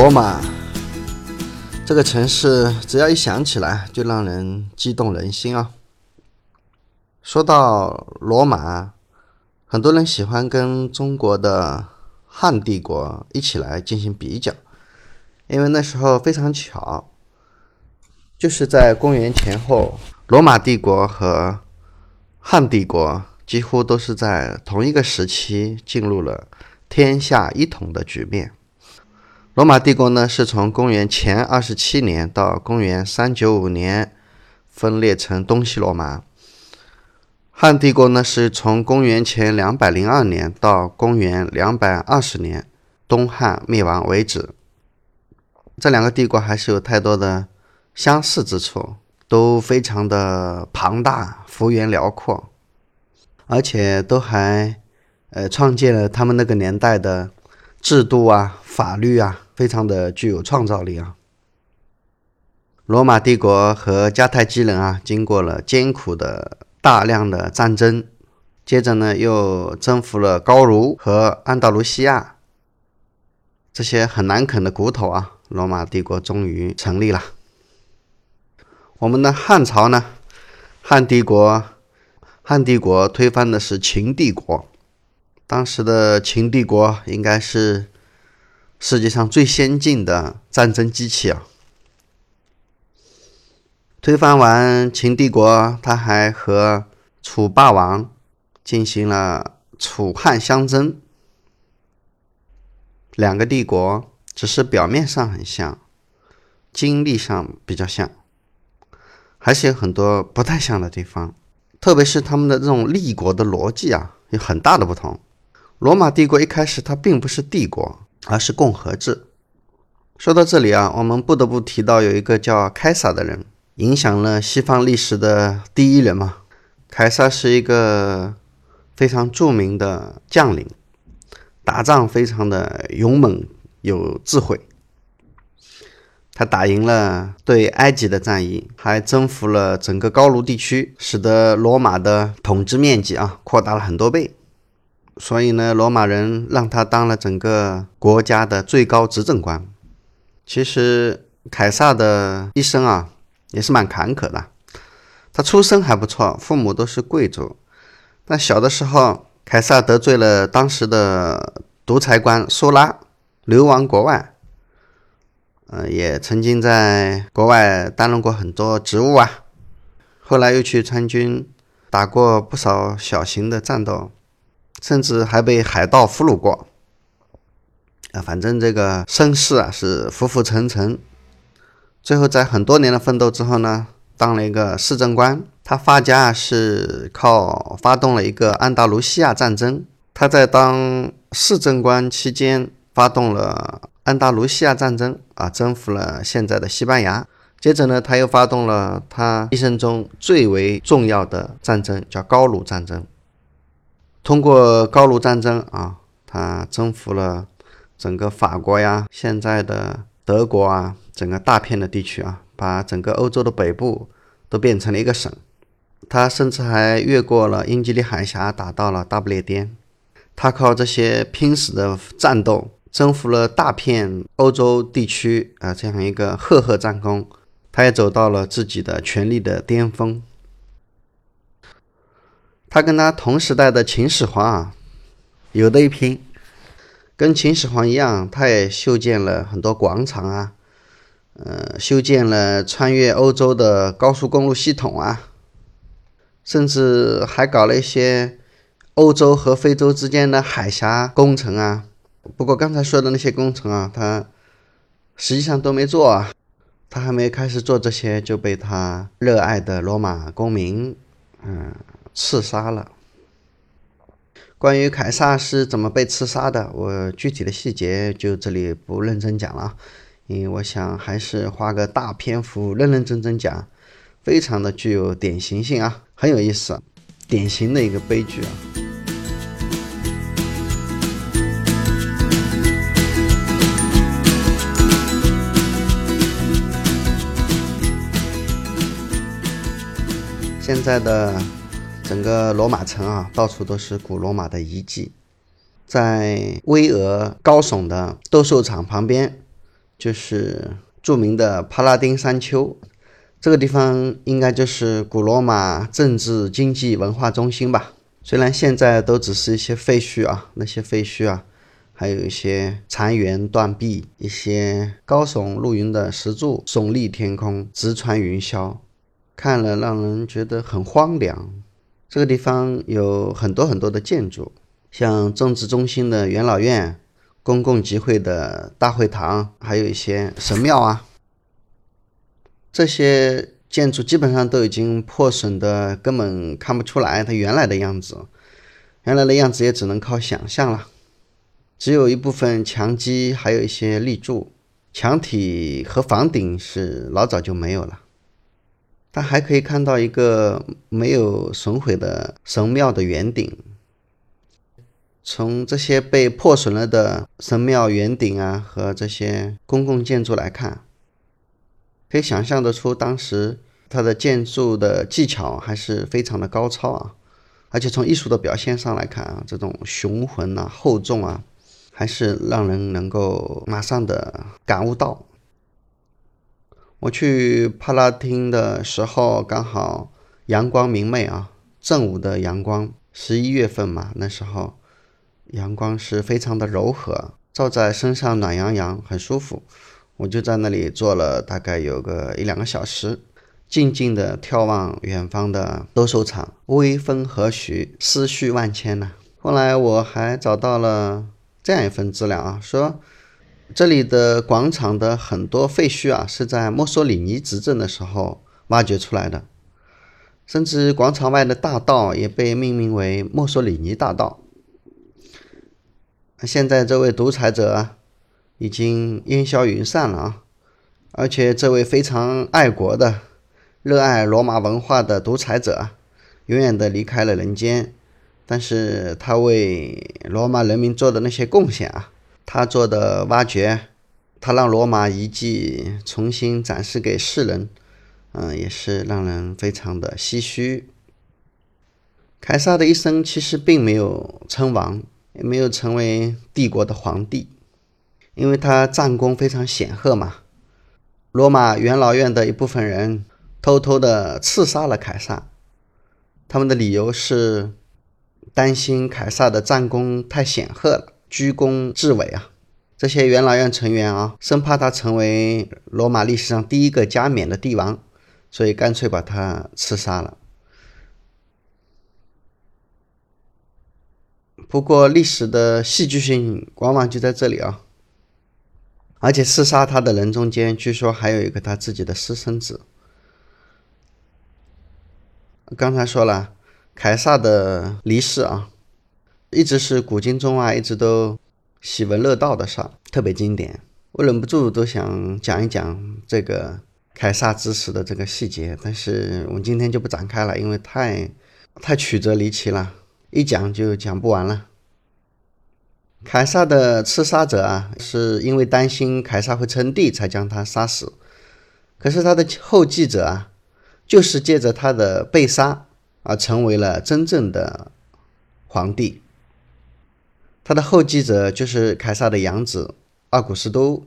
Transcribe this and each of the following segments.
罗马这个城市，只要一想起来就让人激动人心啊。说到罗马，很多人喜欢跟中国的汉帝国一起来进行比较，因为那时候非常巧，就是在公元前后，罗马帝国和汉帝国几乎都是在同一个时期进入了天下一统的局面。罗马帝国呢，是从公元前二十七年到公元三九五年分裂成东西罗马。汉帝国呢，是从公元前两百零二年到公元两百二十年东汉灭亡为止。这两个帝国还是有太多的相似之处，都非常的庞大、幅员辽阔，而且都还呃创建了他们那个年代的制度啊、法律啊。非常的具有创造力啊！罗马帝国和迦太基人啊，经过了艰苦的大量的战争，接着呢又征服了高卢和安达卢西亚这些很难啃的骨头啊，罗马帝国终于成立了。我们的汉朝呢，汉帝国，汉帝国推翻的是秦帝国，当时的秦帝国应该是。世界上最先进的战争机器啊！推翻完秦帝国，他还和楚霸王进行了楚汉相争。两个帝国只是表面上很像，经历上比较像，还是有很多不太像的地方。特别是他们的这种立国的逻辑啊，有很大的不同。罗马帝国一开始它并不是帝国。而是共和制。说到这里啊，我们不得不提到有一个叫凯撒的人，影响了西方历史的第一人嘛。凯撒是一个非常著名的将领，打仗非常的勇猛有智慧。他打赢了对埃及的战役，还征服了整个高卢地区，使得罗马的统治面积啊扩大了很多倍。所以呢，罗马人让他当了整个国家的最高执政官。其实凯撒的一生啊，也是蛮坎坷的。他出身还不错，父母都是贵族，但小的时候，凯撒得罪了当时的独裁官苏拉，流亡国外。呃，也曾经在国外担任过很多职务啊。后来又去参军，打过不少小型的战斗。甚至还被海盗俘虏过，啊，反正这个身世啊是浮浮沉沉。最后在很多年的奋斗之后呢，当了一个市政官。他发家是靠发动了一个安达卢西亚战争。他在当市政官期间发动了安达卢西亚战争，啊，征服了现在的西班牙。接着呢，他又发动了他一生中最为重要的战争，叫高卢战争。通过高卢战争啊，他征服了整个法国呀，现在的德国啊，整个大片的地区啊，把整个欧洲的北部都变成了一个省。他甚至还越过了英吉利海峡，打到了大不列颠。他靠这些拼死的战斗，征服了大片欧洲地区啊，这样一个赫赫战功，他也走到了自己的权力的巅峰。他跟他同时代的秦始皇啊，有的一拼。跟秦始皇一样，他也修建了很多广场啊，呃，修建了穿越欧洲的高速公路系统啊，甚至还搞了一些欧洲和非洲之间的海峡工程啊。不过刚才说的那些工程啊，他实际上都没做啊。他还没开始做这些，就被他热爱的罗马公民，嗯。刺杀了。关于凯撒是怎么被刺杀的，我具体的细节就这里不认真讲了，因为我想还是花个大篇幅认认真真讲，非常的具有典型性啊，很有意思，典型的一个悲剧啊。现在的。整个罗马城啊，到处都是古罗马的遗迹。在巍峨高耸的斗兽场旁边，就是著名的帕拉丁山丘。这个地方应该就是古罗马政治、经济、文化中心吧。虽然现在都只是一些废墟啊，那些废墟啊，还有一些残垣断壁，一些高耸入云的石柱耸立天空，直穿云霄，看了让人觉得很荒凉。这个地方有很多很多的建筑，像政治中心的元老院、公共集会的大会堂，还有一些神庙啊。这些建筑基本上都已经破损的，根本看不出来它原来的样子。原来的样子也只能靠想象了。只有一部分墙基，还有一些立柱，墙体和房顶是老早就没有了。但还可以看到一个没有损毁的神庙的圆顶。从这些被破损了的神庙圆顶啊和这些公共建筑来看。可以想象得出，当时它的建筑的技巧还是非常的高超啊，而且从艺术的表现上来看啊，这种雄浑啊、厚重啊，还是让人能够马上的感悟到。我去帕拉汀的时候，刚好阳光明媚啊，正午的阳光，十一月份嘛，那时候阳光是非常的柔和，照在身上暖洋洋，很舒服。我就在那里坐了大概有个一两个小时，静静地眺望远方的斗兽场，微风和煦，思绪万千呢。后来我还找到了这样一份资料啊，说这里的广场的很多废墟啊，是在墨索里尼执政的时候挖掘出来的，甚至广场外的大道也被命名为墨索里尼大道。现在这位独裁者。已经烟消云散了啊！而且这位非常爱国的、热爱罗马文化的独裁者，永远的离开了人间。但是他为罗马人民做的那些贡献啊，他做的挖掘，他让罗马遗迹重新展示给世人，嗯，也是让人非常的唏嘘。凯撒的一生其实并没有称王，也没有成为帝国的皇帝。因为他战功非常显赫嘛，罗马元老院的一部分人偷偷的刺杀了凯撒，他们的理由是担心凯撒的战功太显赫了，居功至伟啊。这些元老院成员啊，生怕他成为罗马历史上第一个加冕的帝王，所以干脆把他刺杀了。不过历史的戏剧性往往就在这里啊。而且刺杀他的人中间，据说还有一个他自己的私生子。刚才说了，凯撒的离世啊，一直是古今中外一直都喜闻乐道的事儿，特别经典。我忍不住都想讲一讲这个凯撒之死的这个细节，但是我们今天就不展开了，因为太太曲折离奇了，一讲就讲不完了。凯撒的刺杀者啊，是因为担心凯撒会称帝才将他杀死。可是他的后继者啊，就是借着他的被杀而成为了真正的皇帝。他的后继者就是凯撒的养子奥古斯都。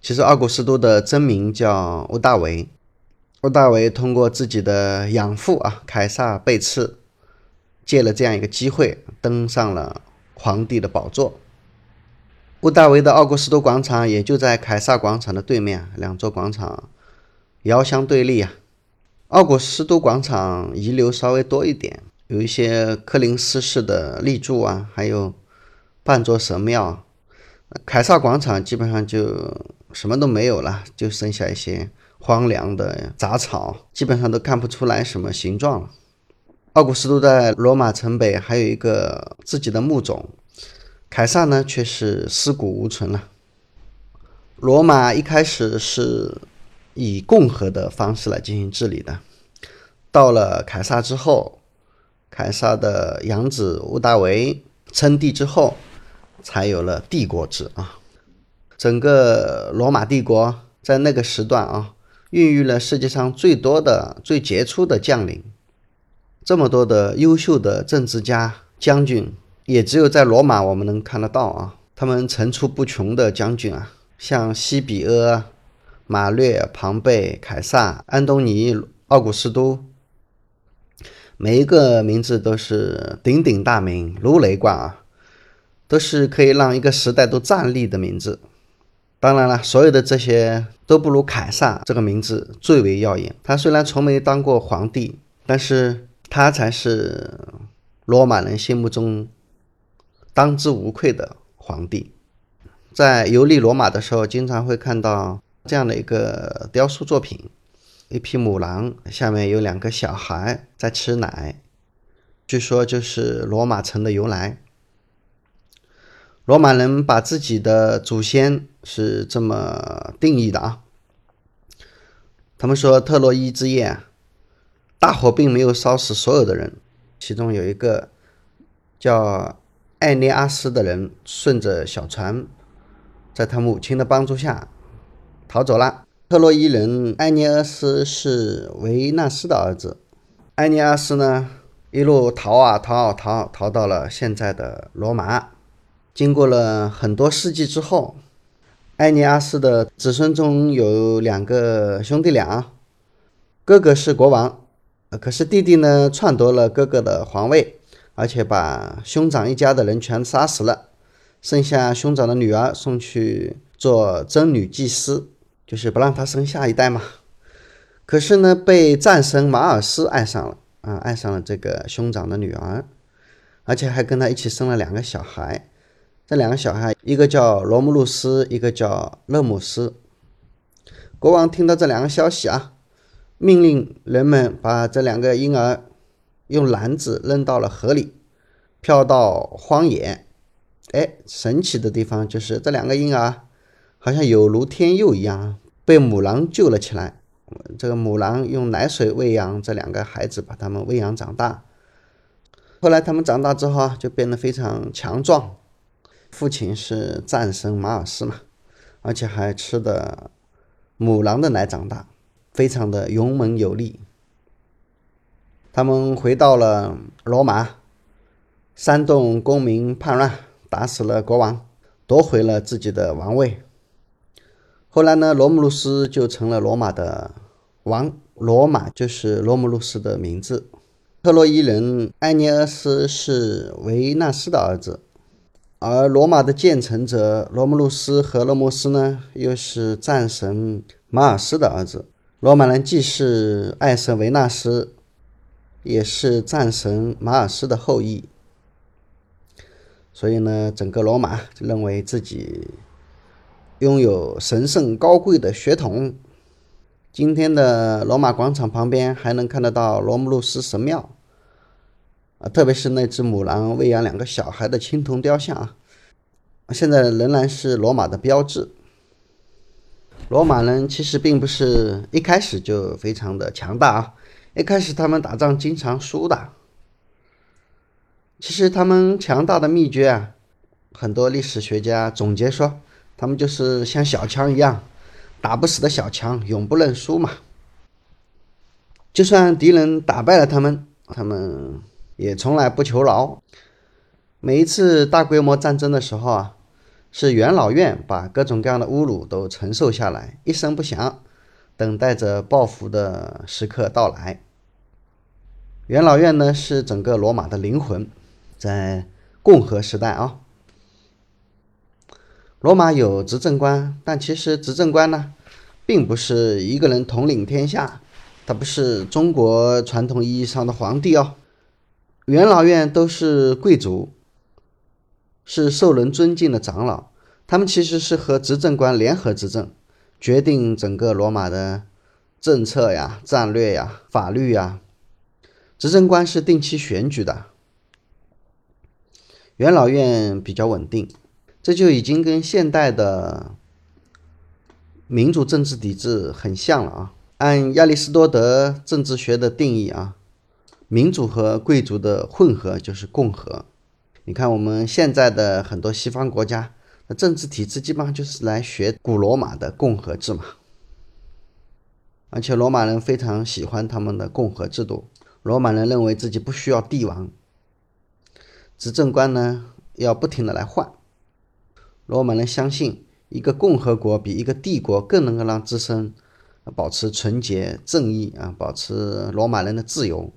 其实奥古斯都的真名叫欧大维。欧大维通过自己的养父啊，凯撒被刺，借了这样一个机会，登上了皇帝的宝座。乌大维的奥古斯都广场也就在凯撒广场的对面，两座广场遥相对立啊。奥古斯都广场遗留稍微多一点，有一些柯林斯式的立柱啊，还有半座神庙。凯撒广场基本上就什么都没有了，就剩下一些荒凉的杂草，基本上都看不出来什么形状了。奥古斯都在罗马城北还有一个自己的墓冢。凯撒呢，却是尸骨无存了。罗马一开始是以共和的方式来进行治理的，到了凯撒之后，凯撒的养子屋大维称帝之后，才有了帝国制啊。整个罗马帝国在那个时段啊，孕育了世界上最多的、最杰出的将领，这么多的优秀的政治家、将军。也只有在罗马我们能看得到啊，他们层出不穷的将军啊，像西比阿、马略、庞贝、凯撒、安东尼、奥古斯都，每一个名字都是鼎鼎大名，如雷贯耳，都是可以让一个时代都站立的名字。当然了，所有的这些都不如凯撒这个名字最为耀眼。他虽然从没当过皇帝，但是他才是罗马人心目中当之无愧的皇帝。在游历罗马的时候，经常会看到这样的一个雕塑作品：一匹母狼，下面有两个小孩在吃奶。据说就是罗马城的由来。罗马人把自己的祖先是这么定义的啊，他们说特洛伊之夜，大火并没有烧死所有的人，其中有一个叫艾涅阿斯的人，顺着小船。在他母亲的帮助下逃走了。特洛伊人埃涅阿斯是维纳斯的儿子。埃涅阿斯呢，一路逃啊逃啊逃，逃到了现在的罗马。经过了很多世纪之后，埃尼阿斯的子孙中有两个兄弟俩，哥哥是国王，可是弟弟呢篡夺了哥哥的皇位，而且把兄长一家的人全杀死了。剩下兄长的女儿送去做真女祭司，就是不让他生下一代嘛。可是呢，被战神马尔斯爱上了啊，爱上了这个兄长的女儿，而且还跟他一起生了两个小孩。这两个小孩，一个叫罗慕路斯，一个叫勒姆斯。国王听到这两个消息啊，命令人们把这两个婴儿用篮子扔到了河里，飘到荒野。哎，神奇的地方就是这两个婴儿好像有如天佑一样，被母狼救了起来。这个母狼用奶水喂养这两个孩子，把他们喂养长大。后来他们长大之后啊，就变得非常强壮。父亲是战神马尔斯嘛，而且还吃的母狼的奶长大，非常的勇猛有力。他们回到了罗马，煽动公民叛乱。打死了国王，夺回了自己的王位。后来呢，罗姆路斯就成了罗马的王。罗马就是罗姆路斯的名字。特洛伊人埃涅俄斯是维纳斯的儿子，而罗马的建成者罗慕路斯和勒莫斯呢，又是战神马尔斯的儿子。罗马人既是爱神维纳斯，也是战神马尔斯的后裔。所以呢，整个罗马就认为自己拥有神圣高贵的血统。今天的罗马广场旁边还能看得到罗姆路斯神庙啊，特别是那只母狼喂养两个小孩的青铜雕像啊，现在仍然是罗马的标志。罗马人其实并不是一开始就非常的强大啊，一开始他们打仗经常输的。其实他们强大的秘诀啊，很多历史学家总结说，他们就是像小强一样，打不死的小强，永不认输嘛。就算敌人打败了他们，他们也从来不求饶。每一次大规模战争的时候啊，是元老院把各种各样的侮辱都承受下来，一声不响，等待着报复的时刻到来。元老院呢，是整个罗马的灵魂。在共和时代啊，罗马有执政官，但其实执政官呢，并不是一个人统领天下，他不是中国传统意义上的皇帝哦。元老院都是贵族，是受人尊敬的长老，他们其实是和执政官联合执政，决定整个罗马的政策呀、战略呀、法律呀。执政官是定期选举的。元老院比较稳定，这就已经跟现代的民主政治体制很像了啊。按亚里士多德政治学的定义啊，民主和贵族的混合就是共和。你看我们现在的很多西方国家的政治体制，基本上就是来学古罗马的共和制嘛。而且罗马人非常喜欢他们的共和制度，罗马人认为自己不需要帝王。执政官呢要不停的来换，罗马人相信一个共和国比一个帝国更能够让自身保持纯洁正义啊，保持罗马人的自由。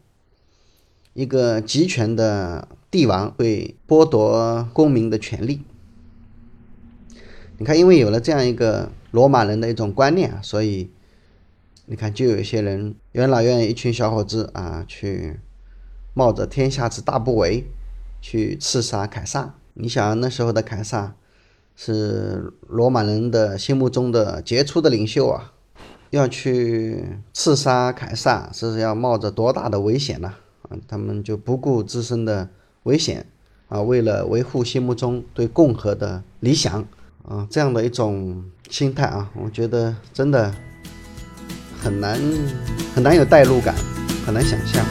一个集权的帝王会剥夺公民的权利。你看，因为有了这样一个罗马人的一种观念，所以你看，就有一些人元老院一群小伙子啊，去冒着天下之大不韪去刺杀凯撒。你想，那时候的凯撒是罗马人的心目中的杰出的领袖啊，要去刺杀凯撒，这是要冒着多大的危险呢？他们就不顾自身的危险啊，为了维护心目中对共和的理想啊，这样的一种心态啊，我觉得真的很难很难有代入感，很难想象。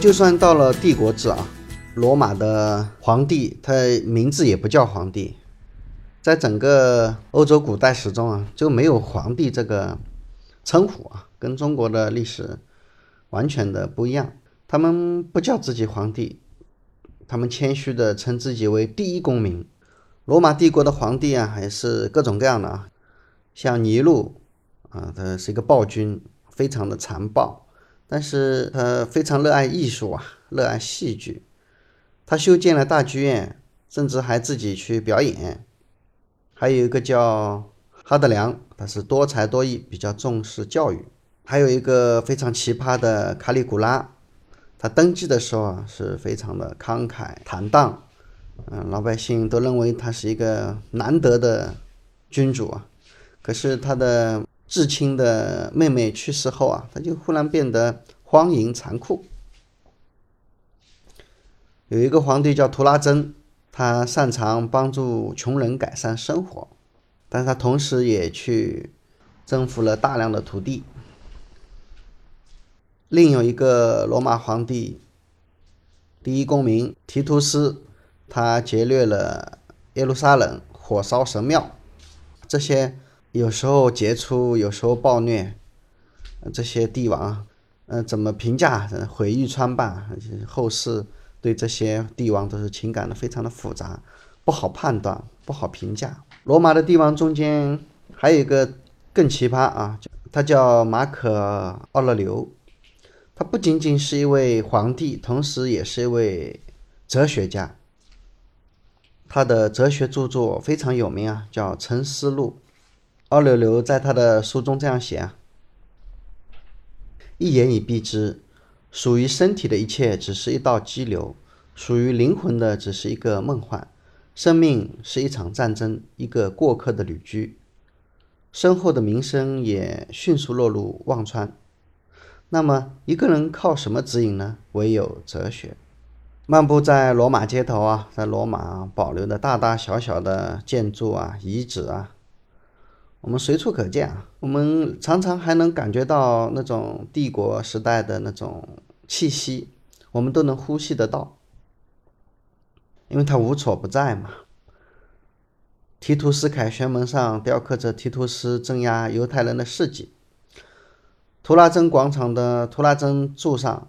就算到了帝国制啊，罗马的皇帝他名字也不叫皇帝。在整个欧洲古代史中啊，就没有皇帝这个称呼啊，跟中国的历史完全的不一样。他们不叫自己皇帝，他们谦虚的称自己为第一公民。罗马帝国的皇帝啊，还是各种各样的啊，像尼禄啊，他是一个暴君，非常的残暴，但是他非常热爱艺术啊，热爱戏剧，他修建了大剧院，甚至还自己去表演。还有一个叫哈德良，他是多才多艺，比较重视教育。还有一个非常奇葩的卡里古拉，他登基的时候啊，是非常的慷慨坦荡，嗯，老百姓都认为他是一个难得的君主啊。可是他的至亲的妹妹去世后啊，他就忽然变得荒淫残酷。有一个皇帝叫图拉真。他擅长帮助穷人改善生活，但他同时也去征服了大量的土地。另有一个罗马皇帝，第一公民提图斯，他劫掠了耶路撒冷，火烧神庙。这些有时候杰出，有时候暴虐，这些帝王，呃，怎么评价？毁誉参半，后世。对这些帝王都是情感的非常的复杂，不好判断，不好评价。罗马的帝王中间还有一个更奇葩啊，他叫马可·奥勒留，他不仅仅是一位皇帝，同时也是一位哲学家。他的哲学著作非常有名啊，叫《沉思录》。奥勒留在他的书中这样写啊：“一言以蔽之。”属于身体的一切只是一道激流，属于灵魂的只是一个梦幻。生命是一场战争，一个过客的旅居。身后的名声也迅速落入忘川。那么，一个人靠什么指引呢？唯有哲学。漫步在罗马街头啊，在罗马保留的大大小小的建筑啊、遗址啊。我们随处可见啊，我们常常还能感觉到那种帝国时代的那种气息，我们都能呼吸得到，因为它无所不在嘛。提图斯凯旋门上雕刻着提图斯镇压犹太人的事迹，图拉真广场的图拉真柱上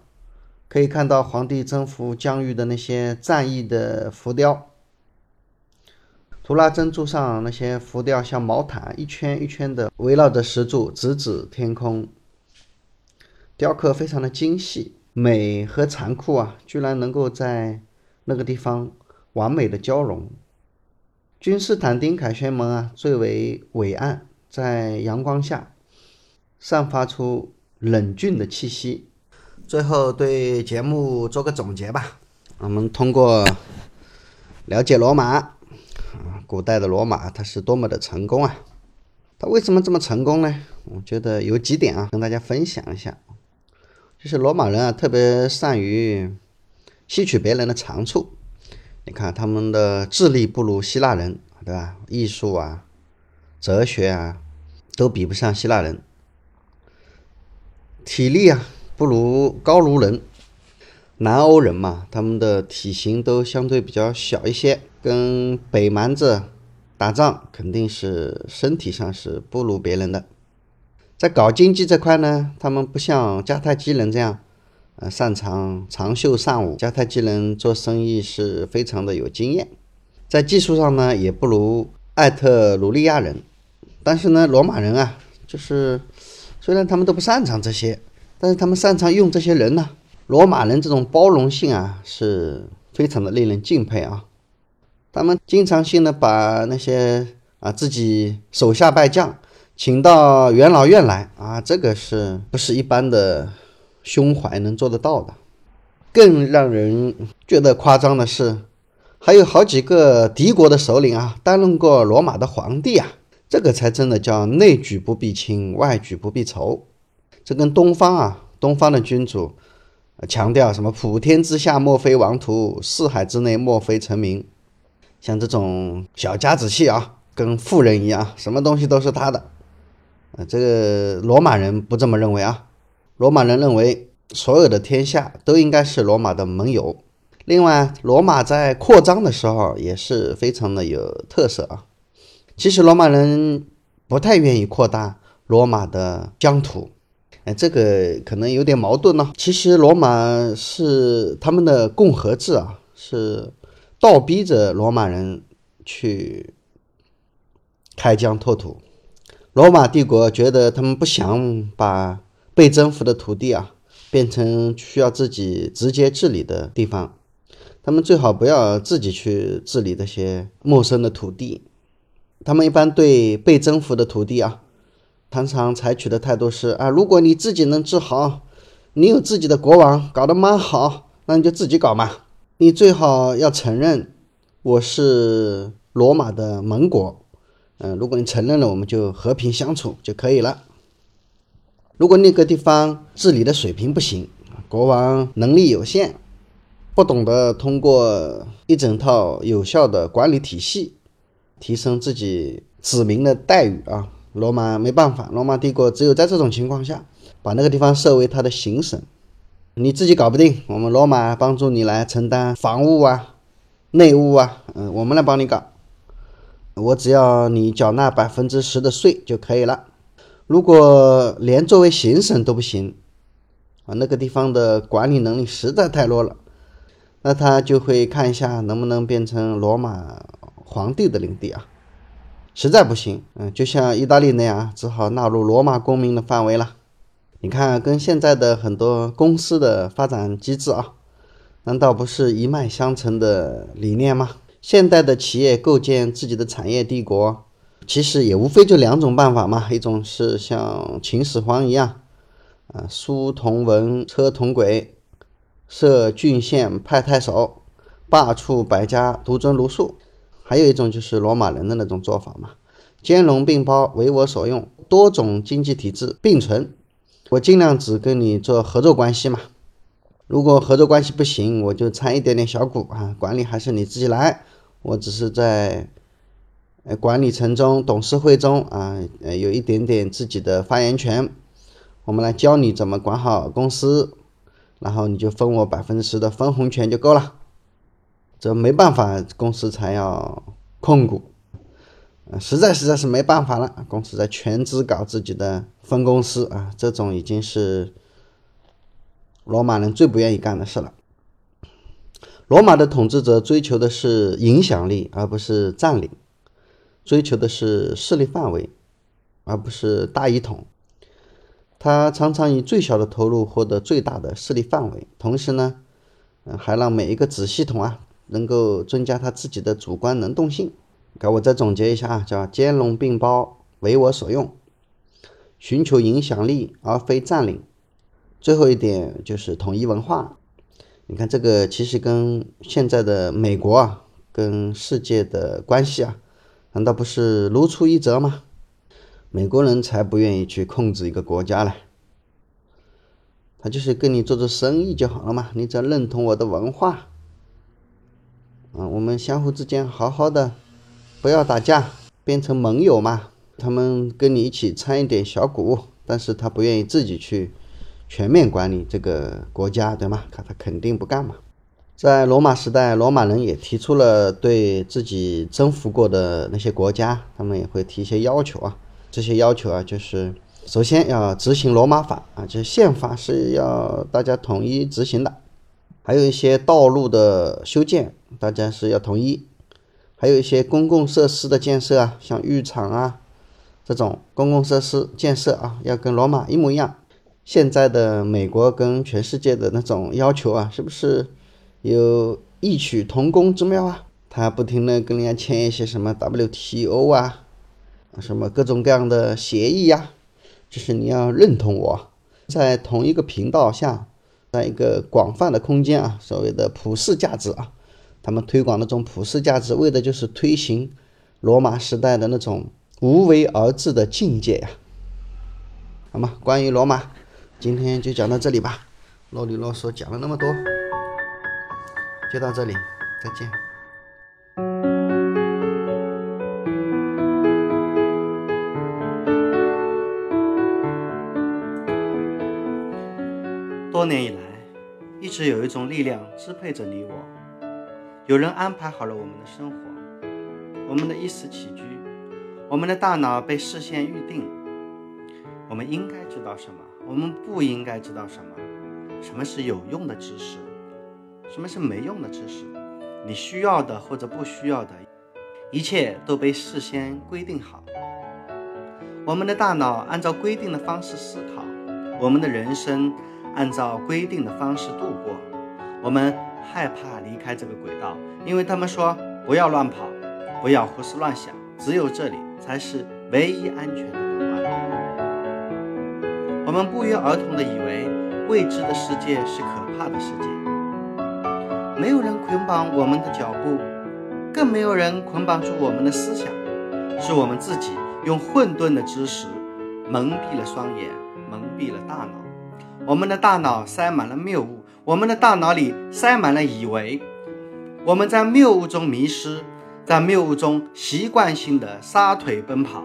可以看到皇帝征服疆域的那些战役的浮雕。图拉真柱上那些浮雕像毛毯，一圈一圈的围绕着石柱，直指天空。雕刻非常的精细，美和残酷啊，居然能够在那个地方完美的交融。君士坦丁凯旋门啊，最为伟岸，在阳光下散发出冷峻的气息。最后对节目做个总结吧，我们通过了解罗马。古代的罗马，它是多么的成功啊！它为什么这么成功呢？我觉得有几点啊，跟大家分享一下。就是罗马人啊，特别善于吸取别人的长处。你看他们的智力不如希腊人，对吧？艺术啊、哲学啊，都比不上希腊人。体力啊，不如高卢人。南欧人嘛，他们的体型都相对比较小一些。跟北蛮子打仗，肯定是身体上是不如别人的。在搞经济这块呢，他们不像迦太基人这样呃，擅长长袖善舞，迦太基人做生意是非常的有经验，在技术上呢也不如艾特鲁利亚人，但是呢，罗马人啊，就是虽然他们都不擅长这些，但是他们擅长用这些人呢。罗马人这种包容性啊，是非常的令人敬佩啊。他们经常性的把那些啊自己手下败将请到元老院来啊，这个是不是一般的？胸怀能做得到的，更让人觉得夸张的是，还有好几个敌国的首领啊，担任过罗马的皇帝啊，这个才真的叫内举不避亲，外举不避仇。这跟东方啊，东方的君主强调什么“普天之下莫非王土，四海之内莫非臣民”，像这种小家子气啊，跟富人一样，什么东西都是他的。呃，这个罗马人不这么认为啊。罗马人认为，所有的天下都应该是罗马的盟友。另外，罗马在扩张的时候也是非常的有特色啊。其实，罗马人不太愿意扩大罗马的疆土，哎，这个可能有点矛盾呢。其实，罗马是他们的共和制啊，是倒逼着罗马人去开疆拓土。罗马帝国觉得他们不想把。被征服的土地啊，变成需要自己直接治理的地方，他们最好不要自己去治理这些陌生的土地。他们一般对被征服的土地啊，常常采取的态度是啊，如果你自己能治好，你有自己的国王，搞得蛮好，那你就自己搞嘛。你最好要承认我是罗马的盟国，嗯，如果你承认了，我们就和平相处就可以了。如果那个地方治理的水平不行，国王能力有限，不懂得通过一整套有效的管理体系提升自己子民的待遇啊，罗马没办法，罗马帝国只有在这种情况下把那个地方设为他的行省，你自己搞不定，我们罗马帮助你来承担防务啊、内务啊，嗯，我们来帮你搞，我只要你缴纳百分之十的税就可以了。如果连作为行省都不行啊，那个地方的管理能力实在太弱了，那他就会看一下能不能变成罗马皇帝的领地啊。实在不行，嗯，就像意大利那样，只好纳入罗马公民的范围了。你看，跟现在的很多公司的发展机制啊，难道不是一脉相承的理念吗？现代的企业构建自己的产业帝国。其实也无非就两种办法嘛，一种是像秦始皇一样，啊，书同文，车同轨，设郡县，派太守，罢黜百家，独尊儒术；还有一种就是罗马人的那种做法嘛，兼容并包，为我所用，多种经济体制并存，我尽量只跟你做合作关系嘛。如果合作关系不行，我就掺一点点小股啊，管理还是你自己来，我只是在。呃，管理层中、董事会中啊，呃，有一点点自己的发言权。我们来教你怎么管好公司，然后你就分我百分之十的分红权就够了。这没办法，公司才要控股。实在实在是没办法了，公司在全资搞自己的分公司啊，这种已经是罗马人最不愿意干的事了。罗马的统治者追求的是影响力，而不是占领。追求的是势力范围，而不是大一统。他常常以最小的投入获得最大的势力范围，同时呢，还让每一个子系统啊能够增加他自己的主观能动性。给，我再总结一下啊，叫兼容并包，为我所用，寻求影响力而非占领。最后一点就是统一文化。你看这个其实跟现在的美国啊，跟世界的关系啊。难道不是如出一辙吗？美国人才不愿意去控制一个国家嘞，他就是跟你做做生意就好了嘛。你只要认同我的文化，啊，我们相互之间好好的，不要打架，变成盟友嘛。他们跟你一起掺一点小股，但是他不愿意自己去全面管理这个国家，对吗？他他肯定不干嘛。在罗马时代，罗马人也提出了对自己征服过的那些国家，他们也会提一些要求啊。这些要求啊，就是首先要执行罗马法啊，就是宪法是要大家统一执行的。还有一些道路的修建，大家是要统一；还有一些公共设施的建设啊，像浴场啊这种公共设施建设啊，要跟罗马一模一样。现在的美国跟全世界的那种要求啊，是不是有异曲同工之妙啊？他不停的跟人家签一些什么 WTO 啊，什么各种各样的协议呀，就是你要认同我，在同一个频道下，在一个广泛的空间啊，所谓的普世价值啊，他们推广那种普世价值，为的就是推行罗马时代的那种无为而治的境界呀。好吗？关于罗马。今天就讲到这里吧，啰里啰嗦讲了那么多，就到这里，再见。多年以来，一直有一种力量支配着你我，有人安排好了我们的生活，我们的衣食起居，我们的大脑被事先预定，我们应该知道什么。我们不应该知道什么，什么是有用的知识，什么是没用的知识，你需要的或者不需要的，一切都被事先规定好。我们的大脑按照规定的方式思考，我们的人生按照规定的方式度过。我们害怕离开这个轨道，因为他们说不要乱跑，不要胡思乱想，只有这里才是唯一安全的。我们不约而同地以为未知的世界是可怕的世界。没有人捆绑我们的脚步，更没有人捆绑住我们的思想，是我们自己用混沌的知识蒙蔽了双眼，蒙蔽了大脑。我们的大脑塞满了谬误，我们的大脑里塞满了以为。我们在谬误中迷失，在谬误中习惯性的撒腿奔跑。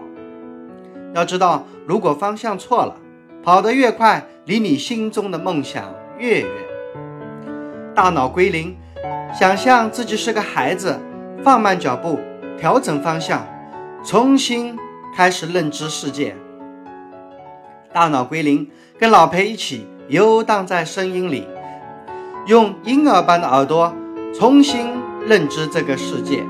要知道，如果方向错了，跑得越快，离你心中的梦想越远。大脑归零，想象自己是个孩子，放慢脚步，调整方向，重新开始认知世界。大脑归零，跟老裴一起游荡在声音里，用婴儿般的耳朵重新认知这个世界。